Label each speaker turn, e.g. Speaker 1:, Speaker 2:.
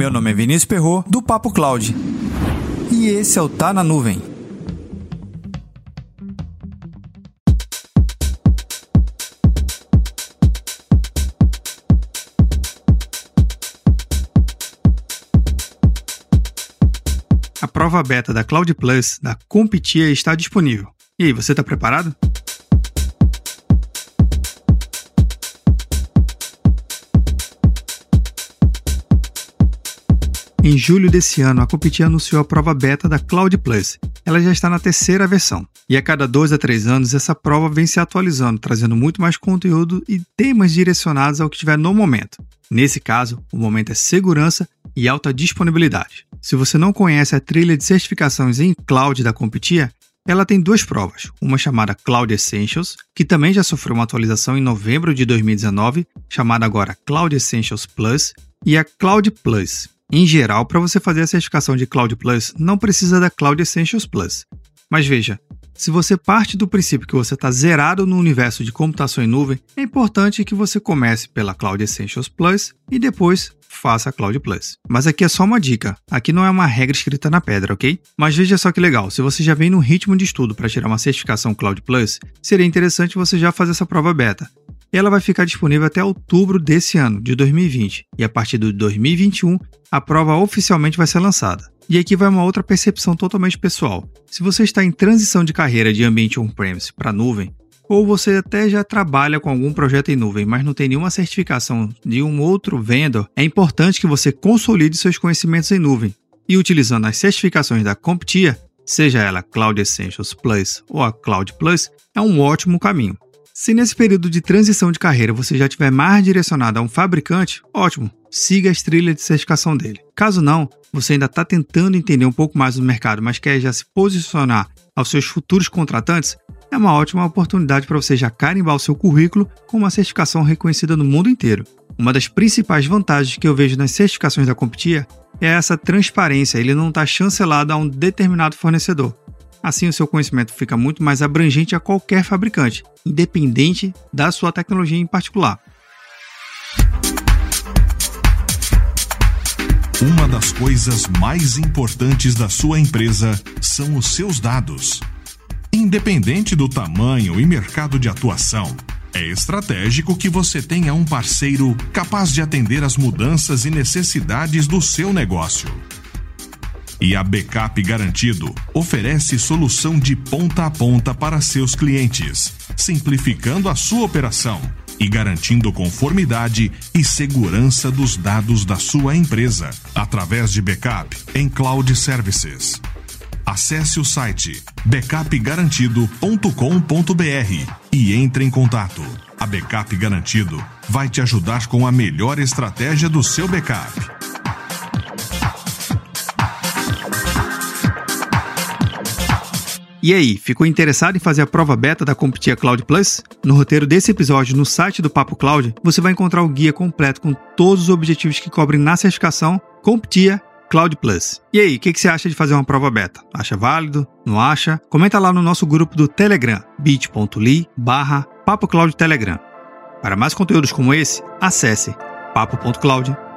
Speaker 1: Meu nome é Vinícius Perro do Papo Cloud. E esse é o Tá na Nuvem. A prova beta da Cloud Plus da Competia está disponível. E aí, você está preparado? Em julho desse ano, a Competir anunciou a prova beta da Cloud Plus. Ela já está na terceira versão. E a cada dois a três anos, essa prova vem se atualizando, trazendo muito mais conteúdo e temas direcionados ao que tiver no momento. Nesse caso, o momento é segurança e alta disponibilidade. Se você não conhece a trilha de certificações em cloud da Competia, ela tem duas provas, uma chamada Cloud Essentials, que também já sofreu uma atualização em novembro de 2019, chamada agora Cloud Essentials Plus, e a Cloud Plus, em geral, para você fazer a certificação de Cloud Plus, não precisa da Cloud Essentials Plus. Mas veja, se você parte do princípio que você está zerado no universo de computação em nuvem, é importante que você comece pela Cloud Essentials Plus e depois faça a Cloud Plus. Mas aqui é só uma dica, aqui não é uma regra escrita na pedra, ok? Mas veja só que legal, se você já vem no ritmo de estudo para tirar uma certificação Cloud Plus, seria interessante você já fazer essa prova beta. Ela vai ficar disponível até outubro desse ano, de 2020, e a partir de 2021 a prova oficialmente vai ser lançada. E aqui vai uma outra percepção totalmente pessoal. Se você está em transição de carreira de ambiente on-premise para nuvem, ou você até já trabalha com algum projeto em nuvem, mas não tem nenhuma certificação de um outro vendor, é importante que você consolide seus conhecimentos em nuvem. E utilizando as certificações da CompTIA, seja ela Cloud Essentials Plus ou a Cloud Plus, é um ótimo caminho. Se nesse período de transição de carreira você já estiver mais direcionado a um fabricante, ótimo, siga as trilhas de certificação dele. Caso não, você ainda está tentando entender um pouco mais do mercado, mas quer já se posicionar aos seus futuros contratantes, é uma ótima oportunidade para você já carimbar o seu currículo com uma certificação reconhecida no mundo inteiro. Uma das principais vantagens que eu vejo nas certificações da Competia é essa transparência, ele não está chancelado a um determinado fornecedor. Assim, o seu conhecimento fica muito mais abrangente a qualquer fabricante, independente da sua tecnologia em particular.
Speaker 2: Uma das coisas mais importantes da sua empresa são os seus dados. Independente do tamanho e mercado de atuação, é estratégico que você tenha um parceiro capaz de atender às mudanças e necessidades do seu negócio. E a Backup Garantido oferece solução de ponta a ponta para seus clientes, simplificando a sua operação e garantindo conformidade e segurança dos dados da sua empresa através de backup em cloud services. Acesse o site backupgarantido.com.br e entre em contato. A Backup Garantido vai te ajudar com a melhor estratégia do seu backup
Speaker 1: E aí, ficou interessado em fazer a prova beta da Competia Cloud Plus? No roteiro desse episódio, no site do Papo Cloud, você vai encontrar o guia completo com todos os objetivos que cobrem na certificação Competia Cloud Plus. E aí, o que, que, você acha de fazer uma prova beta? Acha válido? Não acha? Comenta lá no nosso grupo do Telegram, bit.ly barra Papo Telegram. Para mais conteúdos como esse, acesse papo.cloud.com